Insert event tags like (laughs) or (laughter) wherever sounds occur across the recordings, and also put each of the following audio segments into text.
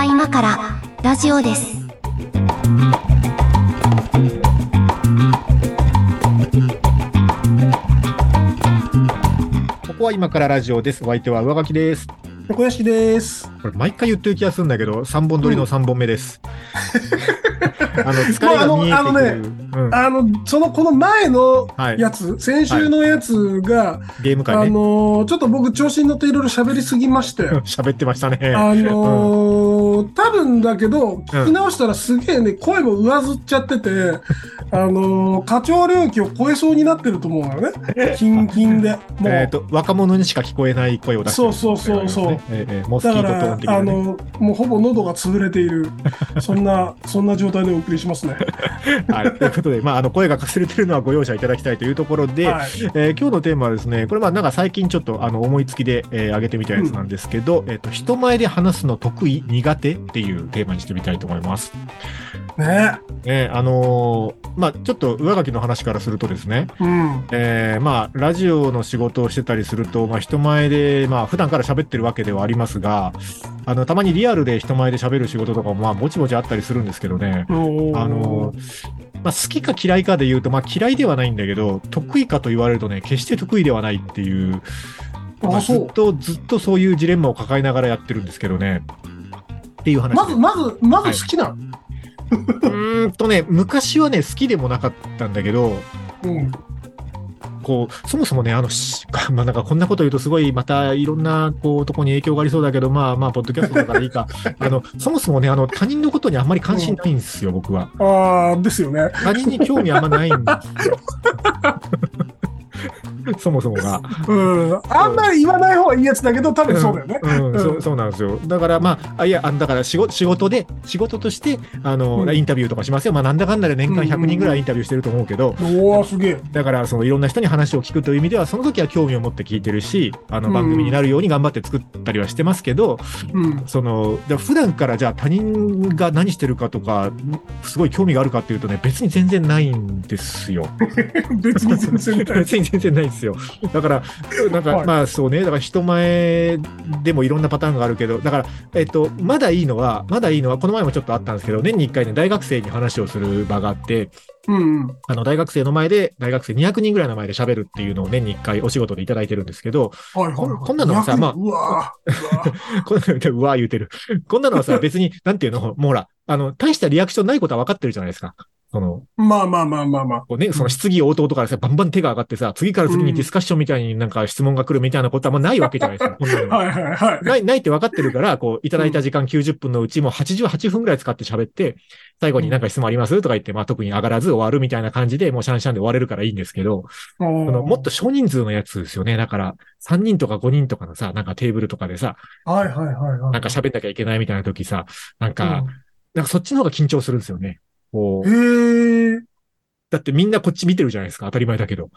は今からラジオです。ここは今からラジオです。お相手は上書きです。小屋敷です。これ毎回言ってる気がするんだけど、3本撮りの3本目です。(laughs) あの、疲れが見えてあのうんあの、その、この前のはいやつ、先週のやつが、あゲーム会ね。のー、ちょっと僕調子に乗っていろいろ喋りすぎまして、(laughs) 喋ってましたね。あのー、多分だけど、聞き直したらすげえね、声も上ずっちゃってて、(laughs) あのー、課長領域を超えそうになってると思うのよね。(laughs) キンキンで。もう。えっと、若者にしか聞こえない声を出してるそうそうそうそうええーだからね。あの、もうほぼ喉が潰れている、(laughs) そんな、そんな状態でお送りしますね。はい。ということで、まあ、あの、声がかすれてるのはご容赦いただきたいというところで、はい。えー今日のテーマはですね、これまあなんか最近ちょっとあの思いつきで、えー上げてみたやつなんですけど、えっ、と、人前で話すの得意苦手っていうテーマにしてみたいと思います。ね。ね、あのーまあちょっと上書きの話からするとですね、うん。えーまあラジオの仕事をしてたりすると、まあ人前で、まあ普段から喋ってるわけではありますが、あの、たまにリアルで人前で喋る仕事とかもまあぼちぼちあったりするんですけどね、あのまあ、好きか嫌いかで言うと、まあ嫌いではないんだけど、得意かと言われるとね、決して得意ではないっていう、まあ、ずっ。と、ずっとそういうジレンマを抱えながらやってるんですけどね。っていう話で。まず、まず、まず好きなの。うーんとね、昔はね、好きでもなかったんだけど、うん。こう、そもそもね、あの、し (laughs) まあなんかこんなこと言うとすごいまたいろんな、こう、とこに影響がありそうだけど、まあまあ、ポッドキャストだからいいか。(laughs) あの、そもそもね、あの、他人のことにあんまり関心ないんですよ、僕は。ああ、ですよね。他人に興味あんまないんですよ。(laughs) (laughs) そもそもが。うん。あんまり言わない方がいいやつだけど、多分そうだよね。うん、うんそうそうなんですよ。だからまあ、あいや、あだから仕事仕事で、仕事として、あの、うんインタビューとかしますよ。まあ、なんだかんだで年間100人ぐらいインタビューしてると思うけど、おお、すげえ。だから、そのいろんな人に話を聞くという意味では、その時は興味を持って聞いてるし、あの、うん番組になるように頑張って作ったりはしてますけど、うん。その、普段からじゃあ他人が何してるかとか、すごい興味があるかっていうとね、別に全然ないんですよ。(laughs) 別に全然ない。(laughs) 別に全然ないですよ。だから、なんか、はいまあそうね、だから人前でもいろんなパターンがあるけど、だから、えっと、まだいいのは、まだいいのは、この前もちょっとあったんですけど、年に1回ね、大学生に話をする場があって、うん。あの、大学生の前で、大学生200人ぐらいの前で喋るっていうのを年に1回お仕事でいただいてるんですけど、はいはいはい。こんなのはさまあうわー (laughs) こんなの、うわー言うてる。こんなのはさ、別に、なんていうの、もうほら、あの、大したリアクションないことは分かってるじゃないですか。その、まあまあまあまあまあ。こうね、その質疑応答とかでさ、バンバン手が上がってさ、次から次にディスカッションみたいになんか質問が来るみたいなことはもうないわけじゃないですか。(laughs) ははいはいはい。ない、ないって分かってるから、こう、いただいた時間90分のうちもう88分ぐらい使って喋って、最後になんか質問ありますとか言って、まあ特に上がらず終わるみたいな感じで、もうシャンシャンで終われるからいいんですけど、そそのもっと少人数のやつですよね。だから、3人とか5人とかのさ、なんかテーブルとかでさ、はいはいはいはい。なんか喋んなきゃいけないみたいな時さ、なんか、うんなんかそっちの方が緊張するんですよね。こう、へえ。だってみんなこっち見てるじゃないですか。当たり前だけど。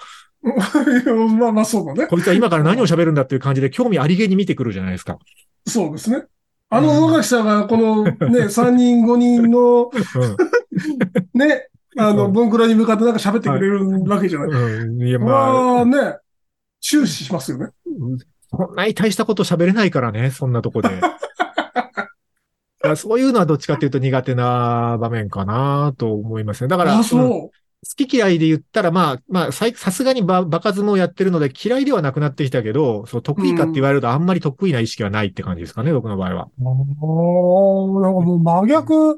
(laughs) まあまあそうだね。こいつは今から何を喋るんだっていう感じで興味ありげに見てくるじゃないですか。そうですね。あの、野垣さんが、このね、(laughs) 3人、5人の、ね、あの、うんボンクラに向かってなんか喋ってくれるわけじゃない。うん。うん。いや、ままあ、あね、注視しますよね。そんなに大したこと喋れないからね、そんなとこで。(laughs) そういうのはどっちかっていうと苦手な場面かなと思いますね。だから、あ、うんそ好き嫌いで言ったら、まあ、まあ、さすがにババカ相撲やってるので嫌いではなくなってきたけど、そう得意かって言われるとあんまり得意な意識はないって感じですかね、僕の場合は。う。ああ、なんかもう真逆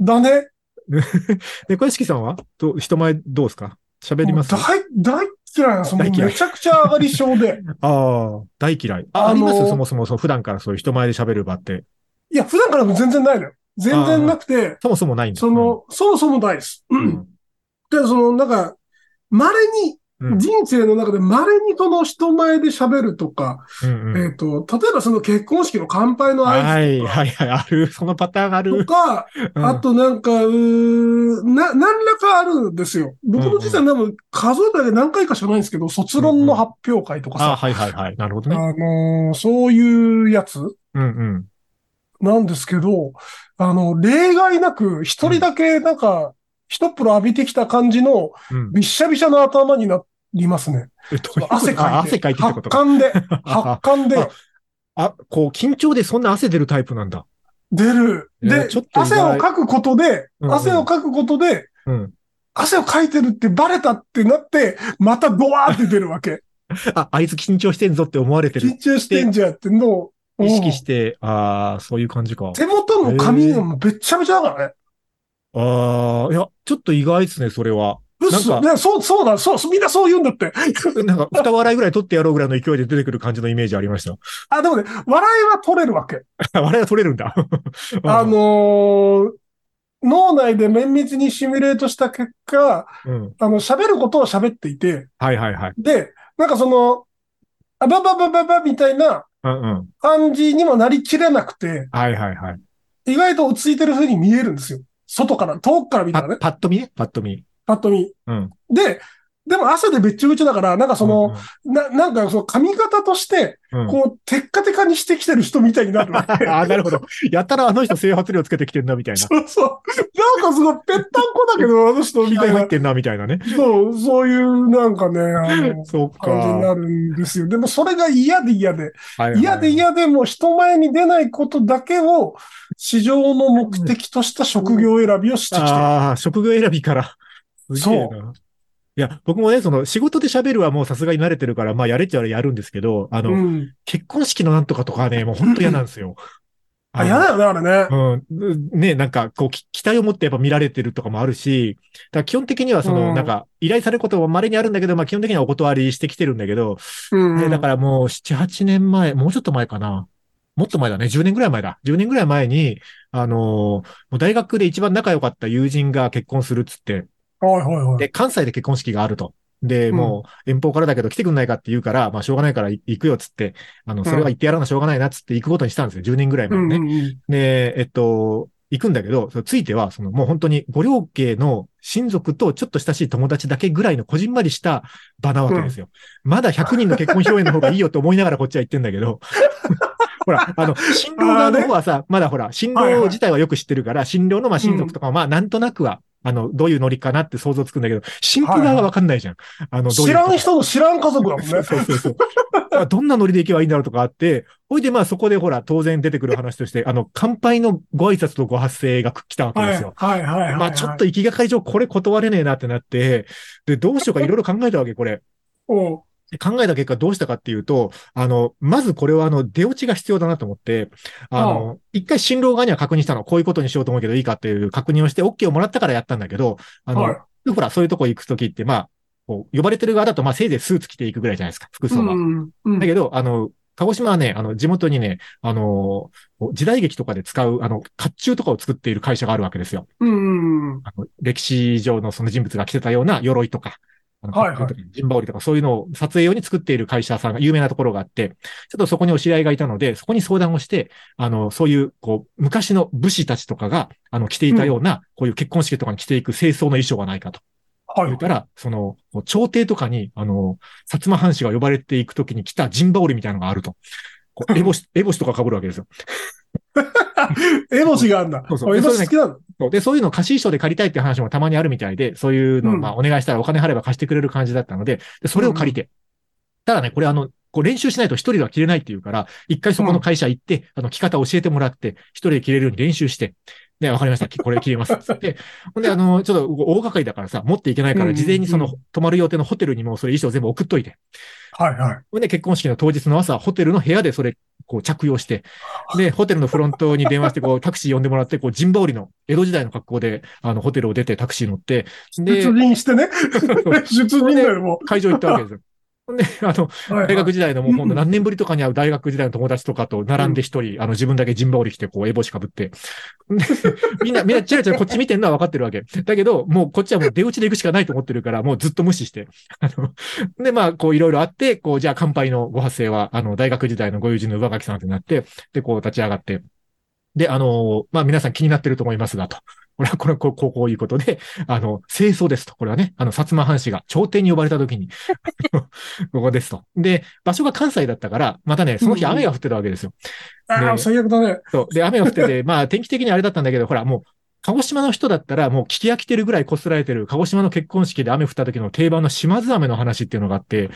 だね。(laughs) で、小屋敷さんは？どう人前どうですか？喋ります？もう大、大嫌いなんですよ。もう大嫌いめちゃくちゃ上がり症で。(laughs) ああ、大嫌い。あ、ああのーりますそもそもそう普段からそういう人前で喋る場って。いや、普段からも全然ないのよ。全然なくて、そもそもないんだ。その、そもそもないです。ううんん。で、その、なんか、稀に、うん、人生の中で稀にその人前で喋るとか、うんうんえっ、と、例えばその結婚式の乾杯のはい、挨拶とか、はい、はい、ある。そのパターンあとる。か、うんあとなんか、うーな、何らかあるんですよ。僕の人生多分数えただけ何回かしかないんですけど、卒論の発表会とかあさ、はい、はい、はい。なるほどね。あのーそういうやつうん、うん。なんですけど、あの、例外なく一人だけなんか、一っ風呂浴びてきた感じの、うん。びっしゃびしゃの頭になりますね。ういうこと汗かいて。あ汗かいてってことか。発汗で、(laughs) 発汗であ、あ、こう、緊張でそんな汗出るタイプなんだ。出る。で、いやちょっと意汗外をかくことで、うんうん汗をかくことで、うん。汗をかいてるってバレたってなって、またドワーって出るわけ。(laughs) あ、あいつ緊張してんぞって思われてる緊。張してんじゃんってのを、意識しうんて、ああ、そういう感じか。手元の髪がもうべっちゃべちゃだからね。ああ、いや、ちょっと意外ですね、それは。なんかうっねそう、そうだ、そう、みんなそう言うんだって。なんか、二笑いぐらい取ってやろうぐらいの勢いで出てくる感じのイメージありました。あ、でもね、笑いは取れるわけ。(laughs) 笑いは取れるんだ。(laughs) あのー脳内で綿密にシミュレートした結果、うん。あの、喋ることを喋っていて、はいはいはい。で、なんかその、あばばばばばみたいなうんうん。感じにもなりきれなくて、はいはいはい。意外と落ち着いてる風に見えるんですよ。外から、遠くから見たパらね、パッと見？ね、パッと見。パッと見。うん。で、でも汗でべっちょべちょだから、なんかその、な、なんかその髪型として、うん、うんこう、テッカテカにしてきてる人みたいになるわけ。(laughs) ああ、なるほど。やったらあの人整髪量つけてきてんな、みたいな。(laughs) そうそう。なんかすごい、ぺったんこだけど、あの人みたいな入っ。てんな、みたいなね。そう、そういう、なんかね、あの、そうか。感じになるんですよ。でもそれが嫌で嫌で、はいはい嫌で嫌でもう人前に出ないことだけを市場の目的とした職業選びをしてきてる。ああ、職業選びから。そな。いや、僕もね、その、仕事で喋るはもうさすがに慣れてるから、まあ、やれっちゃやるんですけど、あの、うん。結婚式のなんとかとかはね、もう本当嫌なんですよ。(laughs) あ、嫌だよね、あれね。うん。ね、なんか、こう、き期待を持ってやっぱ見られてるとかもあるし、だ基本的にはその、うんなんか、依頼されることも稀にあるんだけど、まあ基本的にはお断りしてきてるんだけど、うん、ねだからもう7、8年前、もうちょっと前かな。もっと前だね。10年ぐらい前だ。10年ぐらい前に、あのーもう大学で一番仲良かった友人が結婚するっつって、はいはいはい。で、関西で結婚式があると。で、うんもう遠方からだけど来てくんないかって言うから、まあしょうがないから行くよっつって、あの、それは言ってやらなしょうがないなっつって行くことにしたんですよ。10年ぐらい前にね。うんうんうんで、えっと、行くんだけど、そのついては、そのもう本当にご両家の親族とちょっと親しい友達だけぐらいのこじんまりした場なわけですよ。まだ100人の結婚披露宴の方がいいよと思いながらこっちは言ってんだけど、(laughs) ほら、あの、新郎側の方はさ、まだほら、新郎自体はよく知ってるから、新郎のまあ親族とかはまあなんとなくは、あの、どういうノリかなって想像つくんだけど、新婦側がわかんないじゃん。あの、どういう知らん人の知らん家族だもんね。そうそうそうどんなノリで行けばいいんだろうとかあって、ほいでまあそこでほら、当然出てくる話として、あの、乾杯のご挨拶とご発声が来たわけはいですよ。はいはいはい。まあちょっと行きがかり上これ断れねえなってなって、で、どうしようかいろいろ考えたわけ、これ。お考えた結果どうしたかっていうと、あの、まずこれはあの、出落ちが必要だなと思って、あの、一回新郎側には確認したの、こういうことにしようと思うけどいいかっていう確認をして OK をもらったからやったんだけど、あの、はい。でほら、そういうとこ行くときって、まあ、こう、呼ばれてる側だと、まあ、せいぜいスーツ着ていくぐらいじゃないですか、服装は。うんうんだけど、あの、鹿児島はね、あの、地元にね、あの、時代劇とかで使う、あの、甲冑とかを作っている会社があるわけですよ。うんうん。あの歴史上のその人物が着てたような鎧とか、はいはい甲冑とか陣羽織とかそういうのを撮影用に作っている会社さんが有名なところがあって、ちょっとそこにお知り合いがいたので、そこに相談をして、あの、そういう、こう、昔の武士たちとかが、あの、着ていたような、こういう結婚式とかに着ていく清掃の衣装がないかと。はい言う。から、その、朝廷とかに、あの、薩摩藩士が呼ばれていくときに着た陣羽織みたいなのがあると。エボシ、エボシとか被るわけですよ。絵文字があるんだ。そうそう絵文字好きなんだ。そうで、そういうのを貸し衣装で借りたいって話もたまにあるみたいで、そういうのをうんまあお願いしたらお金払えば貸してくれる感じだったので、でそれを借りて。ただね、これあの、こう練習しないと一人では着れないっていうから、一回そこの会社行って、あの、着方を教えてもらって、一人で着れるように練習して、で、わかりました。これ着れます。つって。ほんで、あの、ちょっと大掛かりだからさ、持っていけないから、うん事前にそのうん、泊まる予定のホテルにもそれ衣装全部送っといて。はいはい。で、結婚式の当日の朝、ホテルの部屋でそれ、こう着用して、で、ホテルのフロントに電話して、こう、タクシー呼んでもらって、こう、陣羽織の江戸時代の格好で、あの、ホテルを出てタクシー乗って、で出、陣してね。(laughs) 出陣だよ、も会場行ったわけですよ。ほんで、(laughs) あの、大学時代のもうほんとうん何年ぶりとかに会う大学時代の友達とかと並んで一人、あの自分だけ陣羽織着てこう、エボシ被って。(laughs) でみんな、みんなチラチラこっち見てんのは分かってるわけ。だけど、もうこっちはもう出打ちで行くしかないと思ってるから、もうずっと無視して。あの、で、まあ、こういろいろあって、こう、じゃあ乾杯のご発声は、あの、大学時代のご友人の上垣さんってなって、で、こう立ち上がって、で、あのまあ、皆さん気になってると思いますが、と。これは、これは、こう、こういうことで、(laughs) あの、清掃ですと。これはね、あの、薩摩藩士が朝廷に呼ばれた時に、(laughs) ここですと。で、場所が関西だったから、またね、その日うんうん雨が降ってたわけですよ。ああ、ね最悪だね。そう。で、雨が降ってて、まあ、天気的にあれだったんだけど、ほら、もう、鹿児島の人だったらもう聞き飽きてるぐらいこすられてる鹿児島の結婚式で雨降った時の定番の島津雨の話っていうのがあって、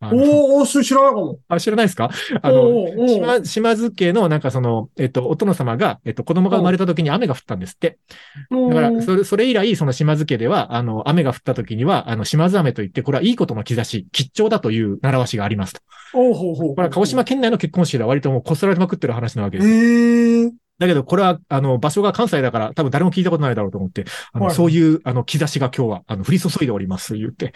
おーおー、それ知らなかも。あ知らないですか？あおの、島、島津家のなんかその、えっと、お殿様が、えっと、子供が生まれた時に雨が降ったんですって。だから、それ、それ以来、その島津家では、あの、雨が降った時には、あの、島津雨といって、これはいいことの兆し、吉兆だという習わしがありますと。おうほうほう。これは鹿児島県内の結婚式では割ともうこすられまくってる話なわけえです。ー。だけど、これは、あの、場所が関西だから、多分誰も聞いたことないだろうと思って、あの、はいそういう、あの、兆しが今日は、あの、降り注いでおります、言って。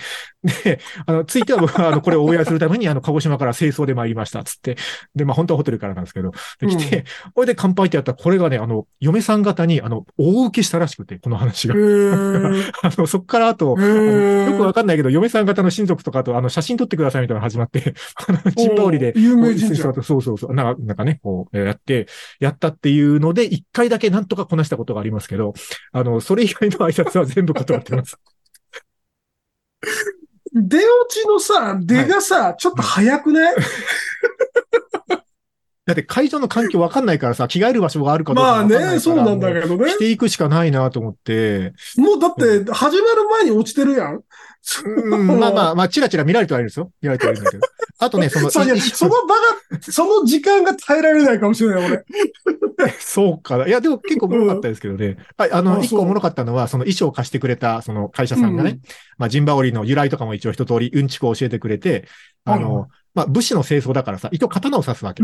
で、あの、ついては僕は、(laughs) あの、これを応援するために、あの、鹿児島から清掃で参りました、つって。で、まあ、本当はホテルからなんですけど、で、来て、これで乾杯ってやったら、これがね、あの、嫁さん方に、あの、大受けしたらしくて、この話がえ。ー。(laughs) あの、そっからあと、えあよくわかんないけど、嫁さん方の親族とかと、あの、写真撮ってくださいみたいなのが始まって、(laughs) あの、チンバオリで有名人。そうそうそう。なんかなんかね、こう、えーやって、やったっていうので、一回だけなんとかこなしたことがありますけど、あの、それ以外の挨拶は全部断ってます。(laughs) 出落ちのさ、出がさ、ちょっと早くない？(laughs) だって会場の環境わかんないからさ、着替える場所があるかどうかまあわかんないからね、そうなんだもけどねう。していくしかないなと思って、もうだって、始まる前に落ちてるやん。うん、まあまあまあ、チラチラ見られてはいるんですよ。見られてはいるんだけど。あとね、その、そその場が、その時間が耐えられないかもしれない、俺。そうかな。いや、でも結構おもろかったですけどね。はい、あの、一個おもろかったのは、その衣装を貸してくれた、その会社さんがね、うんまあ、ジンバオリの由来とかも一応一通りうんちくを教えてくれて、あはいはの、まあ、武士の清掃だからさ、一応刀を刺すわけ。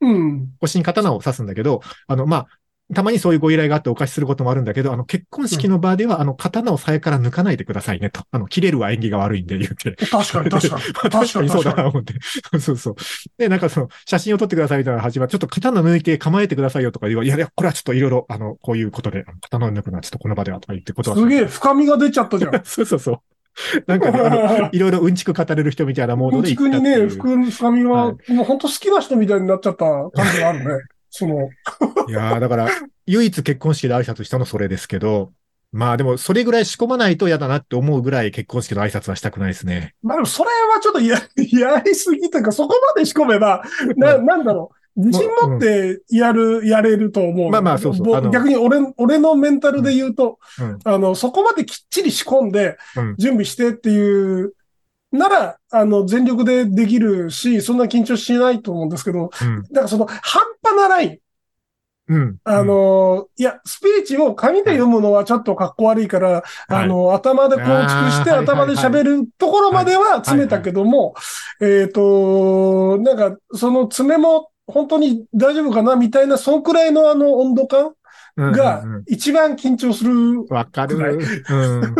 うん。腰に刀を刺すんだけど、あの、まあ、たまにそういうご依頼があってお貸しすることもあるんだけど、あの、結婚式の場では、あの、刀を鞘から抜かないでくださいねと。あの、切れるは縁起が悪いんで言って。確かに、確かに。ま (laughs) あ確かにそうだな、思って。(laughs) そうそう。で、なんかその、写真を撮ってくださいみたいな始まる。ちょっと刀抜いて構えてくださいよとか言わ、いやいや、これはちょっといろいろ、あの、こういうことで、刀を抜くのはちょっとこの場ではとか言ってことは。すげえ、深みが出ちゃったじゃん。そうそうそう。(laughs) なんかね、あの、いろいろうんちく語れる人みたいなモードうんでちくにね。深深みが、はもう本当好きな人みたいになっちゃった感じがあるね。その、いやーだから、唯一結婚式で挨拶したのそれですけど、まあでも、それぐらい仕込まないと嫌だなって思うぐらい結婚式の挨拶はしたくないですね。まあでもそれはちょっとや、(laughs) やりすぎというか、そこまで仕込めば、な、なんだろう。自信持ってやる、やれると思う。まあまあそうそう逆に俺、俺のメンタルで言うと、うんあの、そこまできっちり仕込んでうん、準備してっていう、なら、あの、全力でできるし、そんな緊張しないと思うんですけど、うん。だからその、半端なライン、うん。あの、いや、スピーチを紙で読むのはちょっと格好悪いから、あの、頭で構築して、頭で喋るところまでは詰めたけども、えっと、なんか、その詰めも本当に大丈夫かなみたいな、そのくらいのあの温度感うんが一番緊張する。わかる。うん。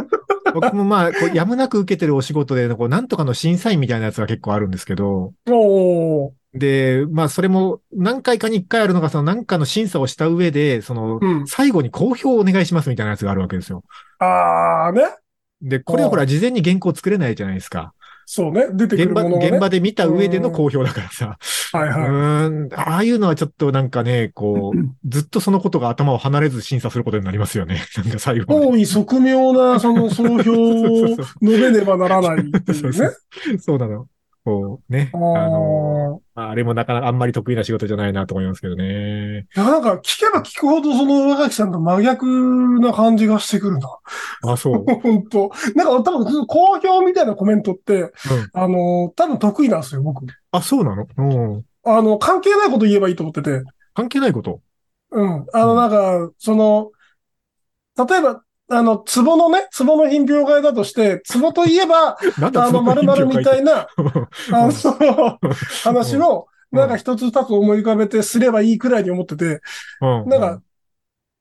(laughs) 僕もまあ、こうやむなく受けてるお仕事で、こう、なんとかの審査員みたいなやつが結構あるんですけど、おーで、まあ、それも何回かに一回あるのが、その何かの審査をした上で、その、うん。最後に公表をお願いしますみたいなやつがあるわけですよ。あーね。で、これはほら、事前に原稿作れないじゃないですか。そうね。出てく現場、るものがね。現場で見た上での公表だからさ。はいうはい。ーん、ああいうのはちょっとなんかね、こう、(laughs) ずっとそのことが頭を離れず審査することになりますよね。(laughs) なんか最後。大い側妙な、その総評を述べねばならないっていうね。(laughs) そうなの。こうね。ああの、ーあれもなかなかあんまり得意な仕事じゃないなと思いますけどね。いや、なんか聞けば聞くほどその上垣さんと真逆な感じがしてくるな。あ、そう。(laughs) 本当なんか多分、好評みたいなコメントって、うんあの、多分得意なんですよ、僕。あ、そうなの？うん。あの、関係ないこと言えばいいと思ってて。関係ないこと？うん。あの、うんなんか、その、例えば、あの、壺のね、壺の品評会だとして、壺といえば、あの、〇〇みたいな、(laughs) あの、話を、うんなんか一つ二つ思い浮かべてすればいいくらいに思ってて、うん。なんか、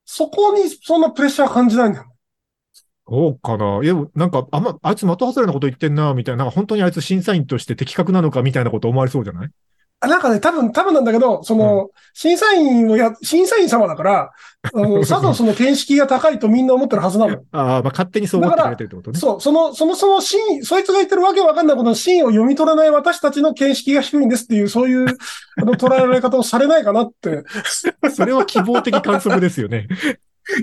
そこにそんなプレッシャー感じないんだよ。そうかな。いや、なんか、あんま、あいつ的外れなこと言ってんな、みたいな。なんか本当にあいつ審査員として的確なのか、みたいなこと思われそうじゃない？あなんかね、多分、多分なんだけど、その、審査員をや、審査員様だから、あの、(laughs) さぞその見識が高いとみんな思ってるはずなの。ああ、まあ勝手にそう思ってくれてるってことね。そう、その、そもそもシーン、そいつが言ってるわけわかんないことのシーンを読み取らない私たちの見識が低いんですっていう、そういう、(laughs) あの、捉えられ方をされないかなって。それは希望的観測ですよね。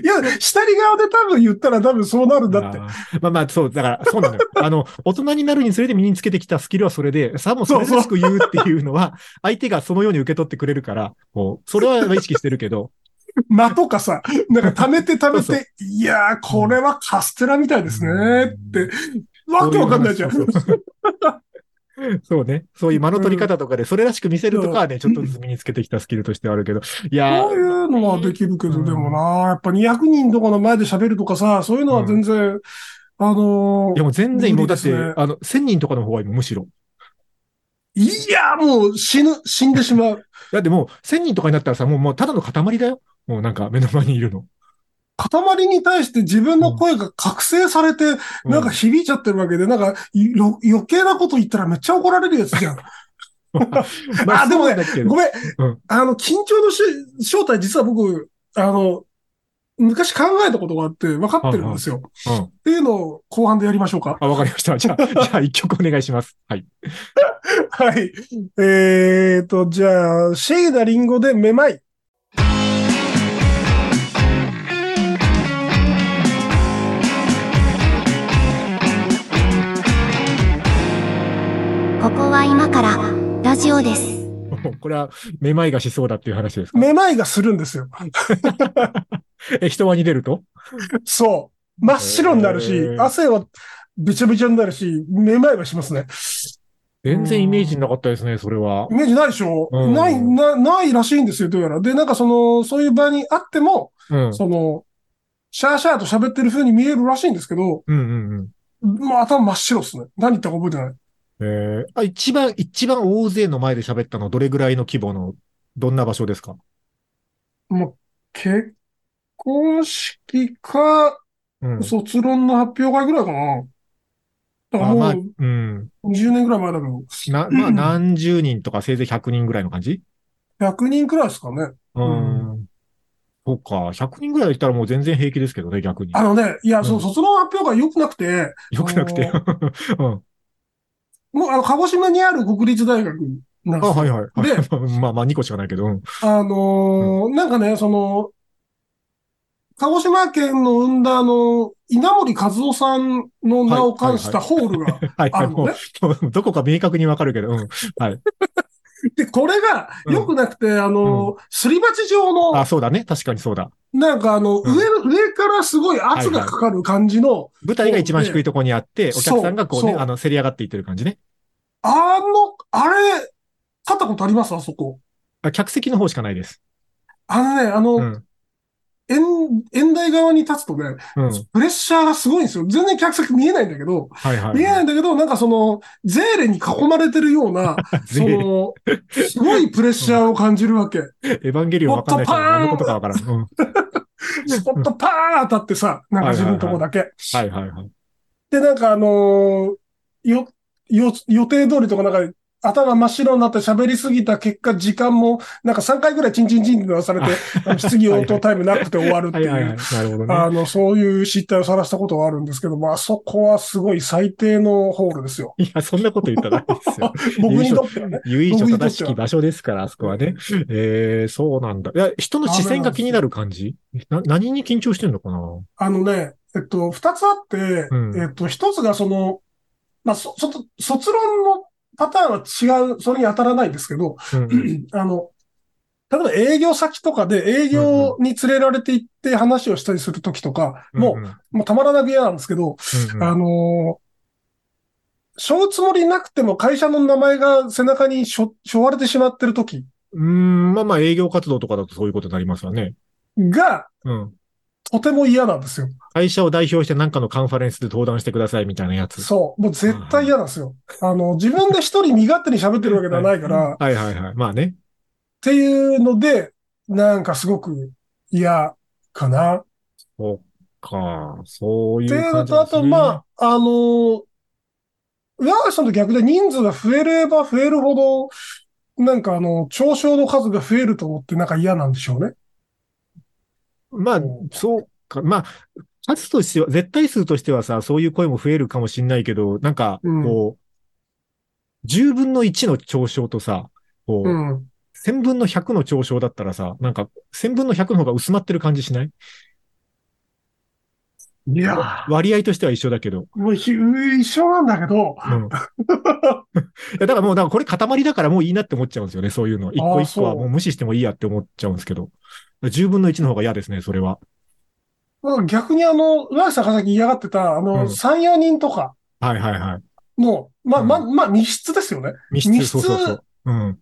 いや、下り側で多分言ったら多分そうなるんだって。まあまあ、そう、だから、そうなのよ。(laughs) あの、大人になるにつれて身につけてきたスキルはそれで、さもそれらしく言うっていうのは、相手がそのように受け取ってくれるから、こう、それは意識してるけど、間とかさ、なんか溜めて溜めそうて、いやー、これはカステラみたいですねって、わけわかんないじゃん。そうそうそう (laughs) そうね。そういう間の取り方とかで、それらしく見せるとかはね、ちょっとずつ身につけてきたスキルとしてはあるけど。いやそういうのはできるけど、うんでもな、やっぱ200人とかの前で喋るとかさ、そういうのは全然、あのーいやもう全然もうだって、あの、1000人とかの方が今むしろ。いや、もう死ぬ、死んでしまう。(laughs) だってもう1000人とかになったらさ、もうもうただの塊だよ。もうなんか目の前にいるの。塊に対して自分の声が覚醒されて、うなんか響いちゃってるわけで、なんか余計なこと言ったらめっちゃ怒られるやつじゃん。ま (laughs) あでもねごめん。うんあの、緊張のし正体実は僕、あの、昔考えたことがあって分かってるんですよ。うん。っていうのを後半でやりましょうか。あ、わかりました。じゃあ、(laughs) じゃあ一曲お願いします。はい。はい。えーと、じゃあ、シェイダリンゴでめまい。ここは今からラジオです。(laughs) これは、めまいがしそうだっていう話ですか？めまいがするんですよ。(laughs) え、人はに出ると？そう。真っ白になるしへ、ー汗はびちゃびちゃになるし、めまいはしますね。全然イメージなかったですね、それはイ。メージないでしょ、うんない、な、ないらしいんですよ、どうやら。で、なんかその、そういう場にあっても、うん。その、シャーシャーと喋ってる風に見えるらしいんですけど、うんうんうん。もう頭真っ白ですね。何言ったか覚えてない。えー、あ、一番、一番大勢の前で喋ったのはどれぐらいの規模の、どんな場所ですか？もう、結婚式か、うん。卒論の発表会ぐらいかな。だからあ、まあ、もうん。う、20年ぐらい前だけど、な、まあ、何十人とか、せいぜい100人ぐらいの感じ？100人くらいですかね。ううんん。そうか。100人ぐらいいたらもう全然平気ですけどね、逆に。あのね、いや、そうう、ん卒論発表会良くなくて、よくなくて。(laughs) うん。もう、あの、鹿児島にある国立大学なんであ、すよ。はいはい。で (laughs) まあまあ、2個しかないけど。うん。あのーなんかね、その、鹿児島県の生んだあの、稲森和夫さんの名を冠したホールがはいはい。もあるのね。う、もうどこか明確にわかるけど。うん。はい。で、これが良くなくて、あの、すり鉢状のあ、、そうだね。確かにそうだ。なんかあの、うん上、上からすごい圧がかかる感じの、舞台が一番低いところにあって、お客さんがこうね、あの、せり上がっていってる感じね。あの、あれ、立ったことあります？あそこ。あ客席の方しかないです。あのね、あの、うん。演、演台側に立つとね、うん。プレッシャーがすごいんですよ。全然客席見えないんだけど、はいはい。見えないんだけど、なんかその、ゼーレに囲まれてるような、(laughs) その、すごいプレッシャーを感じるわけ。(laughs) エヴァンゲリオンわかんない人は何のことかわからん。うん。(laughs) スポットパーン当たってさ、なんか自分のとこだけ。はいはいはい。で、なんかあのーよ、よ、予定通りとかなんか、頭真っ白になって喋りすぎた結果、時間も、なんか3回ぐらいチンチンチンって出されて、(laughs) 質疑応答タイムなくて終わるってはいはいはい。いう、なるほどね。あの、そういう失態をさらしたことがあるんですけど、まあ、そこはすごい最低のホールですよ。いや、そんなこと言ったらないですよ。(laughs) 僕にとってはね。由緒正しき場所ですから、あそこはね。えー、そうなんだ。いや、人の視線が気になる感じ？な、何に緊張してんのかな？あのね、えっと、二つあって、うんえっと、一つがその、まあ、そ、そ、卒論のパターンは違う、それに当たらないんですけど、うん。(clears throat) あの、例えば営業先とかで営業に連れられて行って話をしたりするときとか、もうんうん、う、もうたまらなく嫌なんですけど、うんうんあのー、背負うつもりなくても会社の名前が背中にしょ、背負われてしまってるときうーん、まあまあ営業活動とかだとそういうことになりますよね。が、うん。とても嫌なんですよ。会社を代表して何かのカンファレンスで登壇してくださいみたいなやつ。そう。もう絶対嫌なんですよ。あの、自分で一人身勝手に喋ってるわけではないから、っ (laughs) はいはいはい。まあね。ていうので、なんかすごく嫌かな。そっか。そういってういうのと、あと。まあ、あのー、浦橋さんと逆で人数が増えれば増えるほど、なんかあの、嘲笑の数が増えると思ってなんか嫌なんでしょうね。まあ、そうか。まあ、数としては、絶対数としてはさ、そういう声も増えるかもしんないけど、なんか、うんこう、10分の1の嘲笑とさ、こう、うん。1000分の100の嘲笑だったらさ、なんか、1000分の100の方が薄まってる感じしない？いや割合としては一緒だけど。もうひ一緒なんだけど、うん。(laughs) いやだからもう、だからこれ塊だからもういいなって思っちゃうんですよね、そういうの。一個一個はもう無視してもいいやって思っちゃうんですけど。10分の1の方が嫌ですね、それは。まあ逆にあの、浦下さっき嫌がってた、あの、うん3、4人とかはいはいはい。の、まあ、うんまあ、まあ、密室ですよね。密室、密室そうそうそう。うん。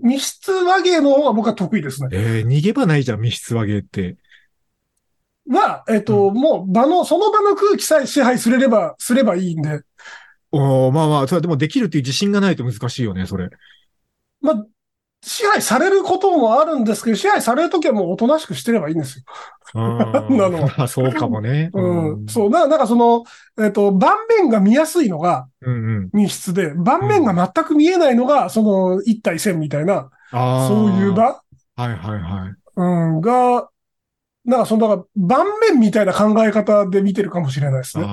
密室和芸の方が僕は得意ですね。えー、逃げ場ないじゃん、密室和芸って。は、えっ、と、もう場の、その場の空気さえ支配すれれば、すればいいんで、おーまあまあ、それはでもできるっていう自信がないと難しいよね、それ。まあ、支配されることもあるんですけど、支配されるときはもうおとなしくしてればいいんですよ。(laughs) なのまあそうかもね。うん。そう。だから、なんかその、えっ、と、盤面が見やすいのがうんうん。密室で、盤面が全く見えないのが、その、一対線みたいな、ああ。そういう。場、はいはいはい。うん、が、なんかその、だから、盤面みたいな考え方で見てるかもしれないですね。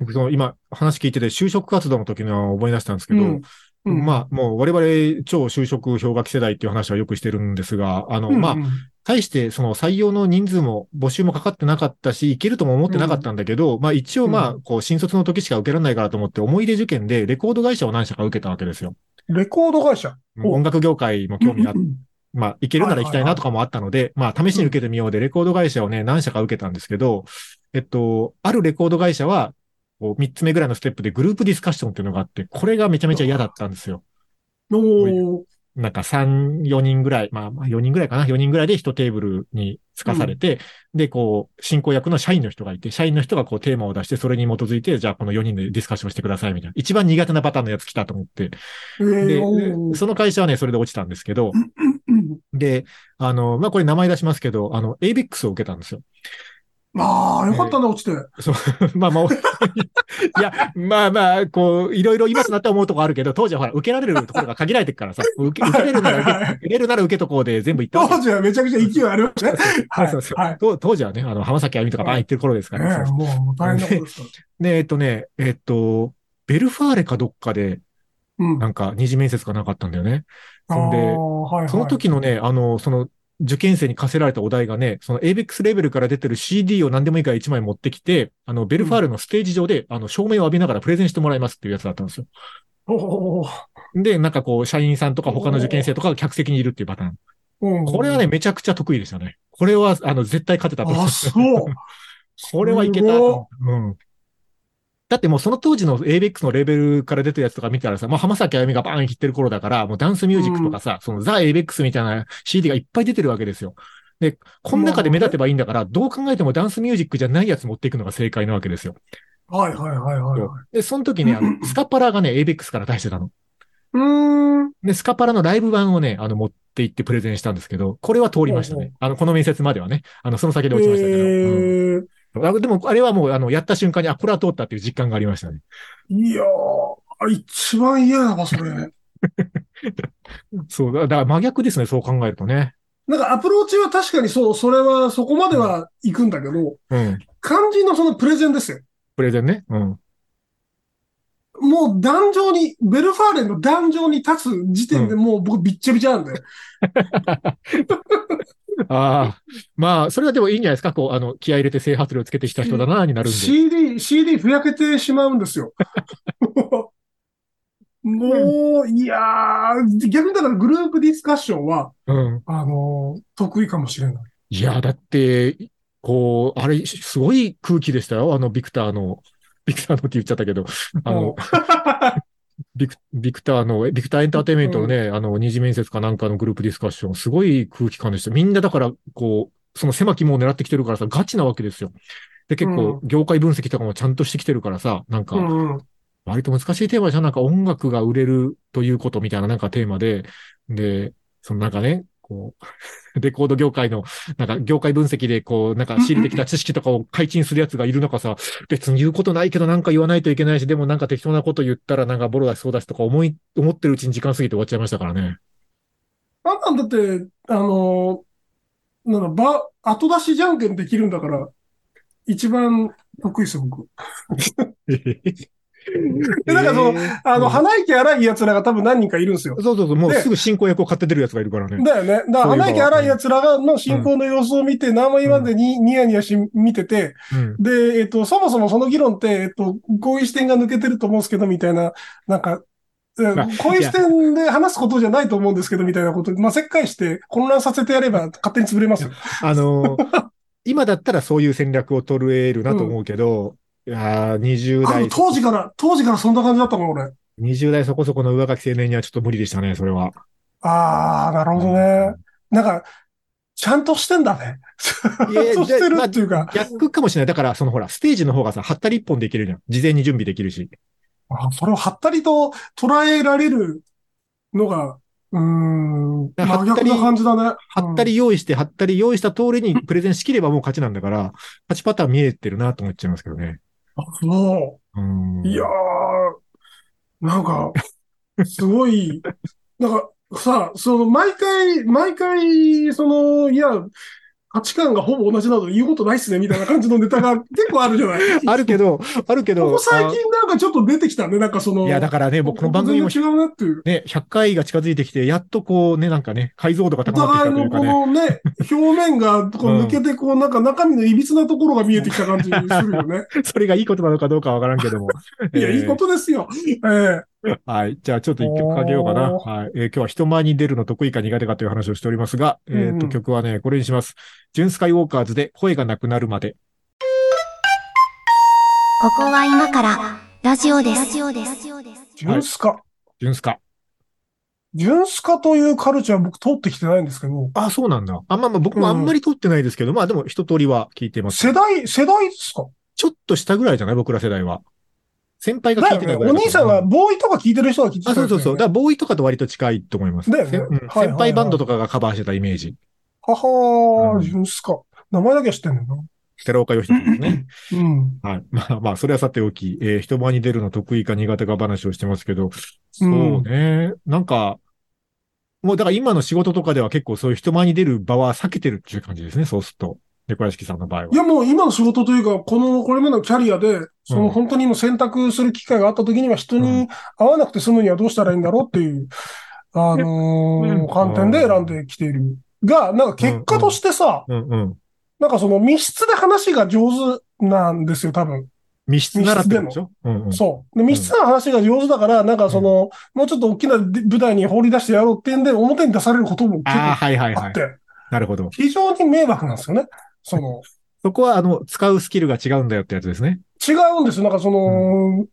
僕その今話聞いてて就職活動の時の思い出したんですけど、うんうん。まあもう我々超就職氷河期世代っていう話はよくしてるんですが、あの、まあ、対してその採用の人数も募集もかかってなかったし、いけるとも思ってなかったんだけど、まあ一応まあ、うこう新卒の時しか受けられないからと思って思い出受験でレコード会社を何社か受けたわけですよ。レコード会社？お。音楽業界も興味あって、うんまあ、行けるなら行きたいなとかもあったので、まあ、試しに受けてみようで、レコード会社をね、何社か受けたんですけど、えっと、あるレコード会社は、こう、三つ目ぐらいのステップでグループディスカッションっていうのがあって、これがめちゃめちゃ嫌だったんですよ。おーなんか3、4人ぐらい、まあ、まあ4人ぐらいかな、4人ぐらいで1テーブルにつかされて、で、こう、進行役の社員の人がいて、社員の人がこうテーマを出して、それに基づいて、じゃあこの4人でディスカッションしてくださいみたいな。一番苦手なパターンのやつ来たと思って。えーで、その会社はね、それで落ちたんですけど、うんで、あの、まあ、これ名前出しますけど、あの、ABEX を受けたんですよ。ああ、よかったね、落ちて。そう、(laughs) まあまあ、(laughs) いや、まあまあ、こう、いろいろ今となって思うとこあるけど、当時はほら、受けられるところが限られてるからさ、受け受けれるなら受け、受けれるなら受けとこうで全部言った当時はめちゃくちゃ勢いありましたね。(laughs) はい。そうそうはい。当当時はね、あの、浜崎あゆみとかバーン言ってる頃ですかねら。そうえもうもう大変なことですかで、えっとね、えっと、ベルファーレかどっかで、ら。うん。なんか、二次面接がなかったんだよね。そんであーはいはいその時のね、あの、その、受験生に課せられたお題がね、その ABEX レベルから出てる CD を何でもいいから1枚持ってきて、あの、ベルファーレのステージ上で、あの、照明を浴びながらプレゼンしてもらいますっていうやつだったんですよ。で、なんかこう、社員さんとか他の受験生とかが客席にいるっていうパターン。うんこれはね、めちゃくちゃ得意でしたね。これは、あの、絶対勝てたと思うあ、そう。(laughs) これはいけた。うん。だってもうその当時の ABEX のレベルから出てるやつとか見たらさ、もう浜崎あゆみがバーン切ってる頃だから、もうダンスミュージックとかさ、そのザ・ ABEX みたいな CD がいっぱい出てるわけですよ。で、この中で目立てばいいんだから、どう考えてもダンスミュージックじゃないやつ持っていくのが正解なわけですよ。はいはいはいはいはい。で、その時ね、あの (laughs) スカパラがね、ABEX から出してたの。うーん。で、スカパラのライブ版をね、あの、持って行ってプレゼンしたんですけど、これは通りましたね。あの、この面接まではね。あの、その先で落ちましたけど。うんえーあでも、あれはもう、あの、やった瞬間に、あ、これは通ったっていう実感がありましたね。いやー、一番嫌だわ、それ。(laughs) そう、だだから真逆ですね、そう考えるとね。なんかアプローチは確かにそう、それはそこまでは行くんだけど、うん。肝心のそのプレゼンですよ。プレゼンね。うん。もう壇上に、ベルファーレンの壇上に立つ時点でもう僕びっちゃびちゃなんで。(laughs) (laughs) ああ。まあ、それはでもいいんじゃないですか？こう、あの、気合い入れて整髪量つけてきた人だな、になるんで。CD、CD ふやけてしまうんですよ。(laughs) もう、いやー、逆にだからグループディスカッションは、うん。あのー得意かもしれない。いや、だって、こう、あれ、すごい空気でしたよ。あの、ビクターの、ビクターのって言っちゃったけど、あの、(laughs) ビク、ビクターの、ビクターエンターテインメントのね、あの、二次面接かなんかのグループディスカッション、すごい空気感でした。みんなだから、こう、その狭き門を狙ってきてるからさ、ガチなわけですよ。で、結構、業界分析とかもちゃんとしてきてるからさ、なんか、うんうん。割と難しいテーマじゃん、なんか音楽が売れるということみたいななんかテーマで、で、そのなんかね、こう、レコード業界の、なんか業界分析でこう、なんか仕入れてきた知識とかを解禁するやつがいる中さ、別に言うことないけどなんか言わないといけないし、でもなんか適当なこと言ったらなんかボロだしそうだしとか思い、思ってるうちに時間過ぎて終わっちゃいましたからね。あんなんだって、あのーなんだ、ば、後出しじゃんけんできるんだから、一番得意ですよ、僕。(laughs) で、なんかその、えーあの、うん鼻息荒い奴らが多分何人かいるんですよ。そうそうそう、もうですぐ進行役を買って出るやつがいるからね。だよね。だから鼻息荒い奴らが、の進行の様子を見て、何も言わんでに、ニヤニヤし、見てて、うん。で、えっと、そもそもその議論って、えっと、こういう視点が抜けてると思うんですけど、みたいな、なんか、こういう視点で話すことじゃないと思うんですけど、みたいなこと、まあ、せっかいして混乱させてやれば勝手に潰れますよ。あのー (laughs) 今だったらそういう戦略を取れるなと思うけど、いやー20代当時から、当時からそんな感じだったもん、俺。20代そこそこの上書き青年にはちょっと無理でしたね、それは。ああ、なるほどね。なんか、ちゃんとしてんだね。いやちゃんとしてるっていうか。逆かもしれない。だから、そのほら、ステージの方がさ、はったり一本できるじゃん。事前に準備できるし。あそれをはったりと捉えられるのが、うーん、真逆な感じだね。はったり用意して、はったり用意した通りにプレゼンしきればもう勝ちなんだから、勝ちパターン見えてるなと思っちゃいますけどね。うん、そうん。う。いやー、なんか、すごい、なんかさ、その、毎回、毎回、その、いや、価値観がほぼ同じなので言うことないっすね、みたいな感じのネタが (laughs) 結構あるじゃないあるけど、あるけど。ここ最近なんかちょっと出てきたね、なんかその、あいや、だからね、僕この番組も違うなっていう。ね、100回が近づいてきて、やっとこうね、なんかね、解像度がお高まってきた互いのこというかね。のね、表面がこううん抜けて、こうなんか中身の歪なところが見えてきた感じするよね。(laughs) それがいいことなのかどうかわからんけども。(laughs) いや、えーいいことですよ。ええ (laughs) はい。じゃあちょっと一曲かけようかな。はい。えー今日は人前に出るの得意か苦手かという話をしておりますが、えっ、と、うんうん曲はね、これにします。ジュンスカイウォーカーズで声がなくなるまで。ここは今からラジオです。ラジオです。ジュンスカ。ジュンスカ。ジュンスカというカルチャー僕通ってきてないんですけど、あ、そうなんだ。あ、まあまあ僕もあんまり撮ってないですけど、まあでも一通りは聞いてます。世代、世代ですか？ちょっと下ぐらいじゃない？僕ら世代は。先輩が。聞いてないぐらいお兄さんがボーイとか聞いてる人が聞いてたあ、そうそうそう。だからだボーイとかと割と近いと思います。だよねうんはいはいはい先輩バンドとかがカバーしてたイメージ。ははー、うんジュンスカ。名前だけは知ってんだよな。寺岡義人ですね。うん。はい。(laughs) まあまあ、それはさておき、えー人前に出るの得意か苦手か話をしてますけど、そうね。なんか、もうだから今の仕事とかでは結構そういう人前に出る場は避けてるっていう感じですね、そうすると。猫屋敷さんの場合は。いやもう今の仕事というか、この、これまでのキャリアで、そうんの本当にもう選択する機会があった時には人うに会わなくて済むにはどうしたらいいんだろうっていう、あのうんー観点で選んできている。が、なんか結果としてさ。なんかその密室で話が上手なんですよ、多分。密室ならでしょ？うんうん。そう。で、密室な話が上手だから、なんかその、もうちょっと大きな舞台に放り出してやろうっていうんで、表に出されることも結ああ、構はいはいはい。あって、なるほど。非常に迷惑なんですよね。その、(laughs) そこは、あの、使うスキルが違うんだよってやつですね。違うんですよ。なんかその、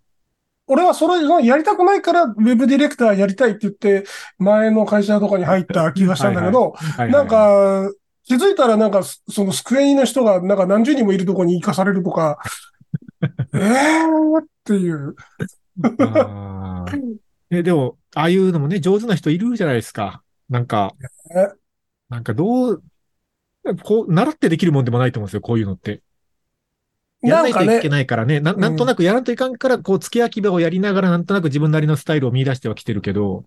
俺はそれ、やりたくないから、ウェブディレクターやりたいって言って、前の会社とかに入った気がしたんだけど、なん、か、気づいたらなんか、そのスクエニの人がなんか何十人もいるとこに行かされるとか、(laughs) えーっていう。え、でも、ああいうのもね、上手な人いるじゃないですか。なんかえ、なんかどう、こう、習ってできるもんでもないと思うんですよ、こういうのって。やらないといけ、ないからね、ななんとなくやらんといかんから、こう、付け焼き場をやりながら、なんとなく自分なりのスタイルを見出してはきてるけど、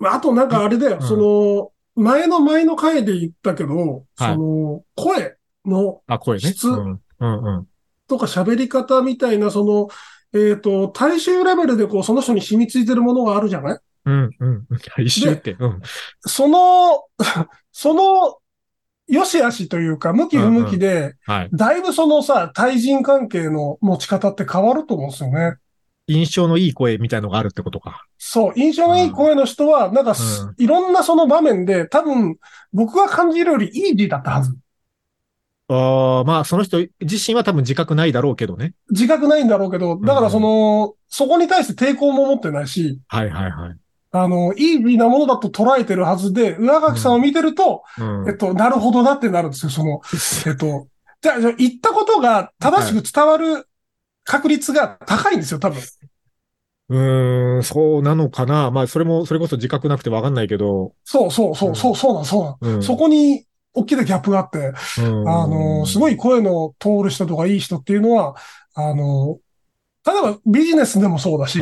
あとなんかあれだよ、うんその、前の前の回で言ったけど、はいその、声のあ、声ね。質うん。うんうん。とか喋り方みたいな、その、えっ、と、大衆レベルでこう、その人に染みついてるものがあるじゃない？うんうん。一周って。うん。その、(laughs) その、良し悪しというか、向き不向きで、はい。だいぶそのさ、対人関係の持ち方って変わると思うんですよね。印象のいい声みたいのがあるってことか。そう、印象のいい声の人は、なんかす、うんいろんなその場面で、多分、僕が感じるよりイージーだったはず。ああ、まあ、その人自身は多分自覚ないだろうけどね。自覚ないんだろうけど、だからその、そこに対して抵抗も持ってないし、はいはいはい。あの、イージーなものだと捉えてるはずで、上垣さんを見てると、うんえっと、なるほどなってなるんですよ、その、えっと、じゃあ、じゃあ言ったことが正しく伝わる確率が高いんですよ、多分。うーん、そうなのかな。まあ、それも、それこそ自覚なくてわかんないけど。そうそうそう、そう、そうなん、そうなん。うん。そこに、大きなギャップがあって、うんあの、すごい声の通る人とかいい人っていうのは、あの、例えばビジネスでもそうだし。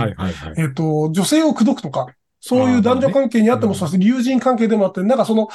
えっと、女性を口説くとか、そういう男女関係にあってもそうです、友人関係でもあって、なんかその、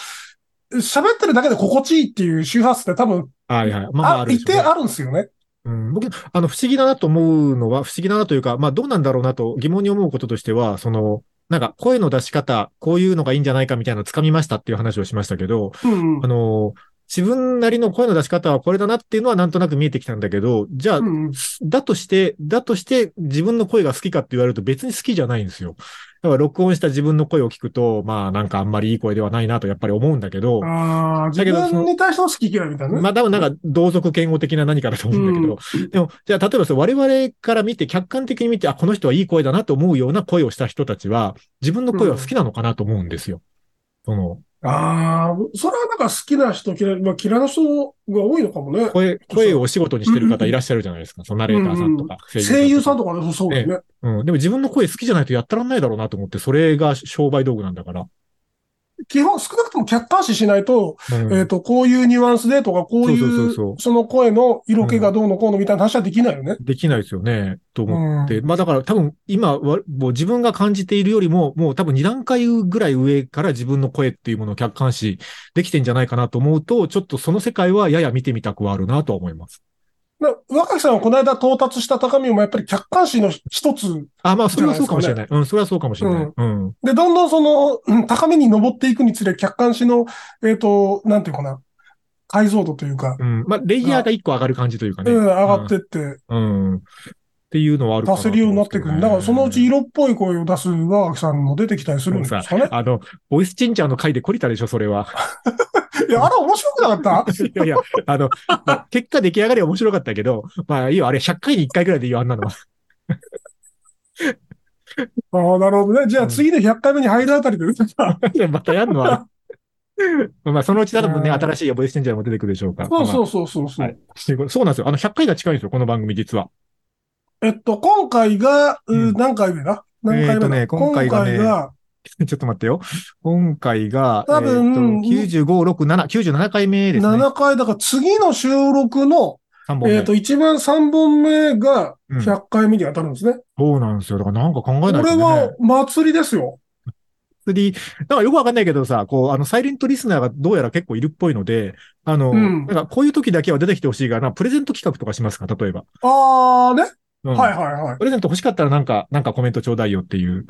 喋ってるだけで心地いいっていう周波数って多分、はいはい。まあまあ、ね。一定あるんですよね。うん、僕、あの、不思議だなと思うのは、不思議だなというか、まあ、どうなんだろうなと疑問に思うこととしては、その、なんか、声の出し方、こういうのがいいんじゃないかみたいなのを掴みましたっていう話をしましたけど、うんうん。あの、自分なりの声の出し方はこれだなっていうのはなんとなく見えてきたんだけど、じゃあ、うんうんだとして、だとして自分の声が好きかって言われると別に好きじゃないんですよ。だから録音した自分の声を聞くと、まあなんかあんまりいい声ではないなとやっぱり思うんだけど、ああ、自分に対しての好き嫌いみたいなね。まあ多分なんか同族嫌悪的な何かだと思うんだけど、でも、じゃあ例えばそう我々から見て客観的に見て、あ、この人はいい声だなと思うような声をした人たちは、自分の声は好きなのかなと思うんですよ。その、ああ、それはなんか好きな人嫌い、まあ嫌いな人が多いのかもね。声、声をお仕事にしてる方いらっしゃるじゃないですか。そのナレーターさんとか、声優さんととかね、そうだよね。か。うん。でも自分の声好きじゃないとやってらんないだろうなと思って、それが商売道具なんだから。基本、少なくとも客観視しないと、うんえっ、と、こういうニュアンスでとか、こういそうその声の色気がどうのこうのみたいな話はできないよね。できないですよね、と思って。うまあだから多分今は、もう自分が感じているよりも、もう多分2段階ぐらい上から自分の声っていうものを客観視できてんじゃないかなと思うと、ちょっとその世界はやや見てみたくはあるなとは思います。な若木さんはこの間到達した高みもやっぱり客観視の一つあ、まあそれはそうかもしれない。うん、それはそうかもしれない。うん。で、どんどんその、うん高みに登っていくにつれ、客観視の、えっ、と、なんていうかな、解像度というか、うん。まあ、レイヤーが一個上がる感じというかね。うん、上がってって、うん。っていうのはあるかな出せるようになってくる。だからそのうち色色っぽい声を出す若木さんも出てきたりするんですかね。あの、ボイスチェンジャーの回で懲りたでしょ、それは。(laughs) いや、あれ面白くなかった？(laughs) いやいや、あの、まあ結果出来上がりは面白かったけど、まあいいよ、あれ100回に1回ぐらいでいいよ、あんなのは。(laughs) ああ、なるほどね。じゃあ次の100回目に入るあたりで出てた。でまたやんのは。まあ、そのうち多分ね、うん新しいボイスチェンジャーも出てくるでしょうから。そうそうそうそうそう、はいそうなんですよ。あの、100回が近いんですよ、この番組実は。えっと、今回が、ううん何回目だ？何回目だ、えーとね今回がねが (laughs) ちょっと待ってよ。今回が、多分えーと95、6、7、97回目ですね。7回だから次の収録の、3本目。えっと、一番3本目がうん100回目に当たるんですね。そうなんですよ。だからなんか考えないと、ね。これは祭りですよ。釣り、なんかよくわかんないけどさ、こう、あの、サイレントリスナーがどうやら結構いるっぽいので、あの、うんなんかこういう時だけは出てきてほしいからな、プレゼント企画とかしますか？例えば。あーね。うんはいはいはい。プレゼント欲しかったらなんか、なんかコメントちょうだいよっていう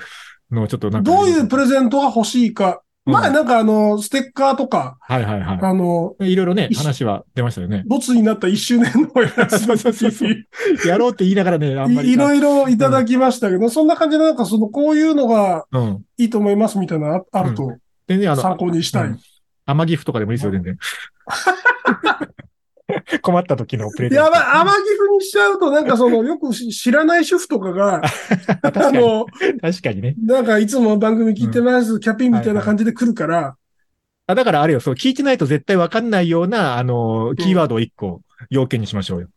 のをちょっとなんか。どういうプレゼントが欲しいか。うん前なんかあの、ステッカーとか、はいはいはあの、い。いろいろね、話は出ましたよね。ボツになった1周年のやつそうそうそうそうやろうって言いながらね、あんまり。いいろいろいただきましたけど、そんな感じでなんかその、こういうのがうん。いいと思いますみたいなのああるとでね、あの、参考にしたい。うん甘ギフとかでもいいですよ、全然。(laughs) (laughs) 困った時のプレゼント。やばい、甘ギフにしちゃうと、なんかその、よくし知らない主婦とかが、(laughs) あ。の、確かにね。なんかいつも番組聞いてます、キャピンみたいな感じで来るから、あだからあれよ、そう、聞いてないと絶対わかんないような、あの、キーワードを一個、要件にしましょうよ。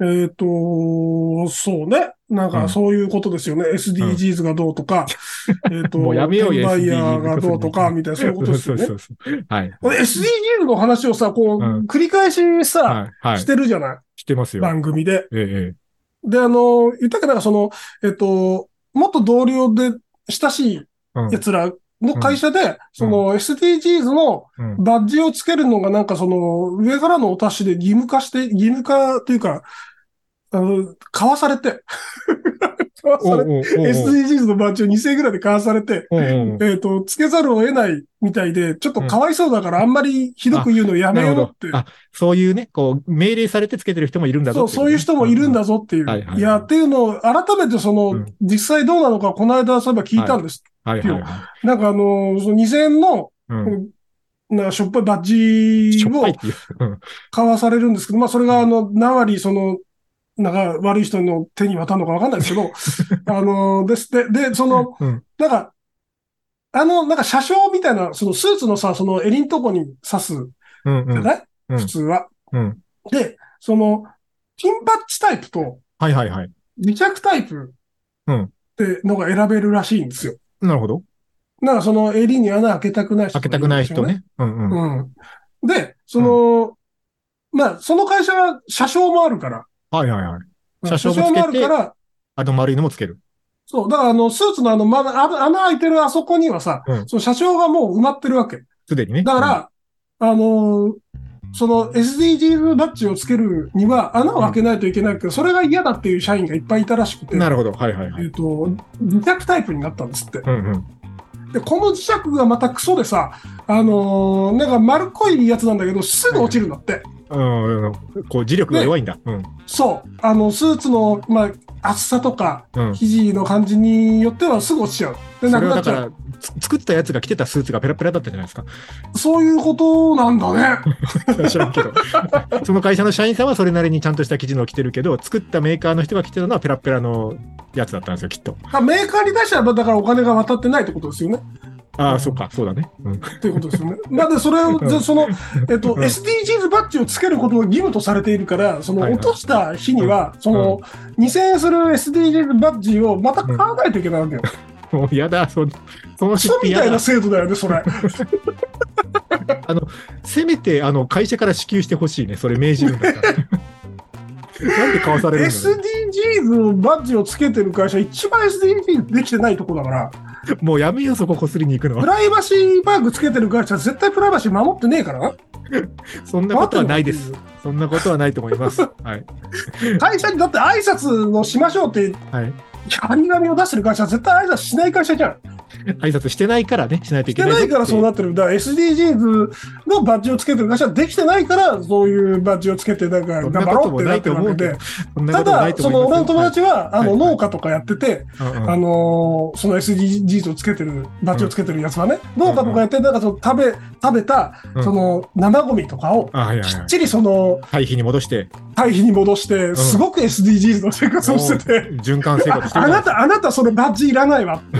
えっ、と、そうね。なんうんかそういうことですよね。SDGs がどうとか、(laughs) えっと、もうやめようよ転売ヤーがどうとか、みたいな、そういうことですよね。そうそうそう。はい。SDGs の話をさ、こう、うん繰り返しさ、はい。はい。してるじゃない？してますよ。番組で。ええ、で、あの、言ったけど、その、えっと、元同僚で親しい。奴らの会社で、その SDGs のうんバッジをつけるのがなんかその、上からのお達しで義務化して、義務化というか、あの、買わされて、(laughs) 買わされ SDGs のバッジを2000円ぐらいで買わされて、おうおうえっ、と、つけざるを得ないみたいで、ちょっとかわいそうだからあんまりひどく言うのやめようってど。。あ、そういうね、こう、命令されてつけてる人もいるんだぞそう、そういう人もいるんだぞ。ぞっていう。はいはいいや、っていうのを改めてその、うん実際どうなのか、この間そういえば聞いたんです。はいはいはなんかあの、その2000円の、い。うん。なしょっぱいバッジを買わされるんですけど、まあそれがあの、何割その、なんか悪い人の手に渡るのかわかんないですけど、(laughs) あの、です。で、で、その、うん。なんか、あの、なんか車掌みたいな、そのスーツのさ、その襟んとこに刺す。じゃない、うん普通は。うん。で、その、ピンバッジタイプとはいはいはい。離着タイプうんってのが選べるらしいんですよ。なるほど。なんかその襟に穴開けたくない人開けたくない人ね。うんうん。うん。で、その、まあ、その会社は車掌もあるから。はいはいはい。車車掌もつけてもあるから、あの丸いのもつける。そう、だからあの、スーツのあの、まだ、あ穴開いてるあそこにはさ、うんその車掌がもう埋まってるわけ。すでにね。だから、あのーその SDGs バッジをつけるには穴を開けないといけないけど、それが嫌だっていう社員がいっぱいいたらしくて、なるほど。はいはいはい。えっ、と、磁石タイプになったんですって。うんうん。で、この磁石がまたクソでさ、あのーなんか丸っこいやつなんだけど、すぐ落ちるんだって。うんうん、こう、磁力が弱いんだ。うん。そう。あの、スーツの、まあ、厚さとか、うん。生地の感じによってはすぐ落ちちゃう。で、なくなっちゃう。作ったやつが着てたスーツがペラペラだったんじゃないですか。そういうことなんだね。(laughs) 知らんけど。その会社の社員さんはそれなりにちゃんとした生地のを着てるけど、作ったメーカーの人が着てたのはペラペラのやつだったんですよ、きっと。メーカーに出したら、だからお金が渡ってないってことですよね。ああ、そうか、そうだね。うん。っていうことですよね。なんで、それを、で (laughs) その、えっと、うん SDGs バッジをつけることが義務とされているから、その、落とした日には、その、2000円する SDGs バッジをまた買わないといけないわけよ。もうやだ、そその出そうみたいな。制度だよね、それ。(laughs) せめて、あの、会社から支給してほしいね。それ命じるんだったら。(laughs) なんで買わされるんだろ SDGs のバッジをつけてる会社、一番 SDGs できてないとこだから、う (laughs) もうやめよう、そここすりに行くのプは。ライバシーマークつけてる会社、絶対プライバシー守ってねえからな。そんなことはないです。そんなことはないと思います。はい。(laughs) 会社にだって挨拶のしましょうって、はい。張り紙を出してる会社は絶対挨拶しない会社じゃん。挨拶してないからね、しないといけないぞって。ないからそうなってる。だから SDGs のバッジをつけてる会社はできてないから、そういうバッジをつけて、なんか頑張ろうってないってるわけで。。ただ、その俺の友達は、あの、農家とかやってて、あのーその SDGs をつけてる、バッジをつけてるやつはね、農家とかやって、なんかその食べ、食べたう、んその生ゴミとかを。きっちりその、堆肥に戻して、堆肥に戻して、すごく SDGs の生活をしてて、循環生活してあるあなた、あなたそのバッジいらないわって。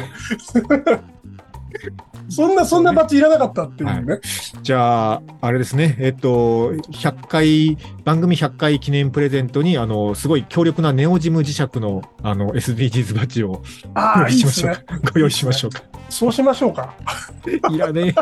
(laughs) そんな、そんなバッジいらなかったっていうね。じゃあ、あれですね、えっと、100回、番組100回記念プレゼントに、あの、すごい強力なネオジム磁石の、あの、SDGs バッジをああ、いい用意しましょうですね。か。(laughs) ご用意しましょうか。そうしましょうか。(laughs) いらねえ。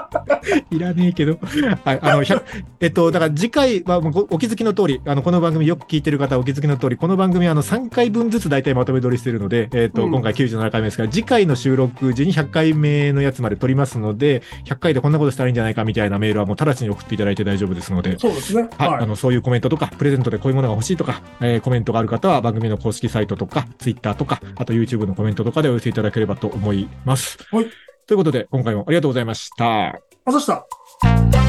(laughs) いらねえけど。はい。あの、100えっと、だから次回はお気づきの通り、あの、この番組よく聞いてる方はお気づきの通り、この番組はあの、3回分ずつ大体まとめ撮りしてるので、えっと、うん今回97回目ですから、次回の収録時に100回目のやつまで撮りますので、100回でこんなことしたらいいんじゃないかみたいなメールはもう直ちに送っていただいて大丈夫ですので、そうですね。はい、はいあの、そういうコメントとか、プレゼントでこういうものが欲しいとか、えーコメントがある方は番組の公式サイトとか、ツイッターとか、あと YouTube のコメントとかでお寄せいただければと思います。はい。ということで、今回もありがとうございました。あざした。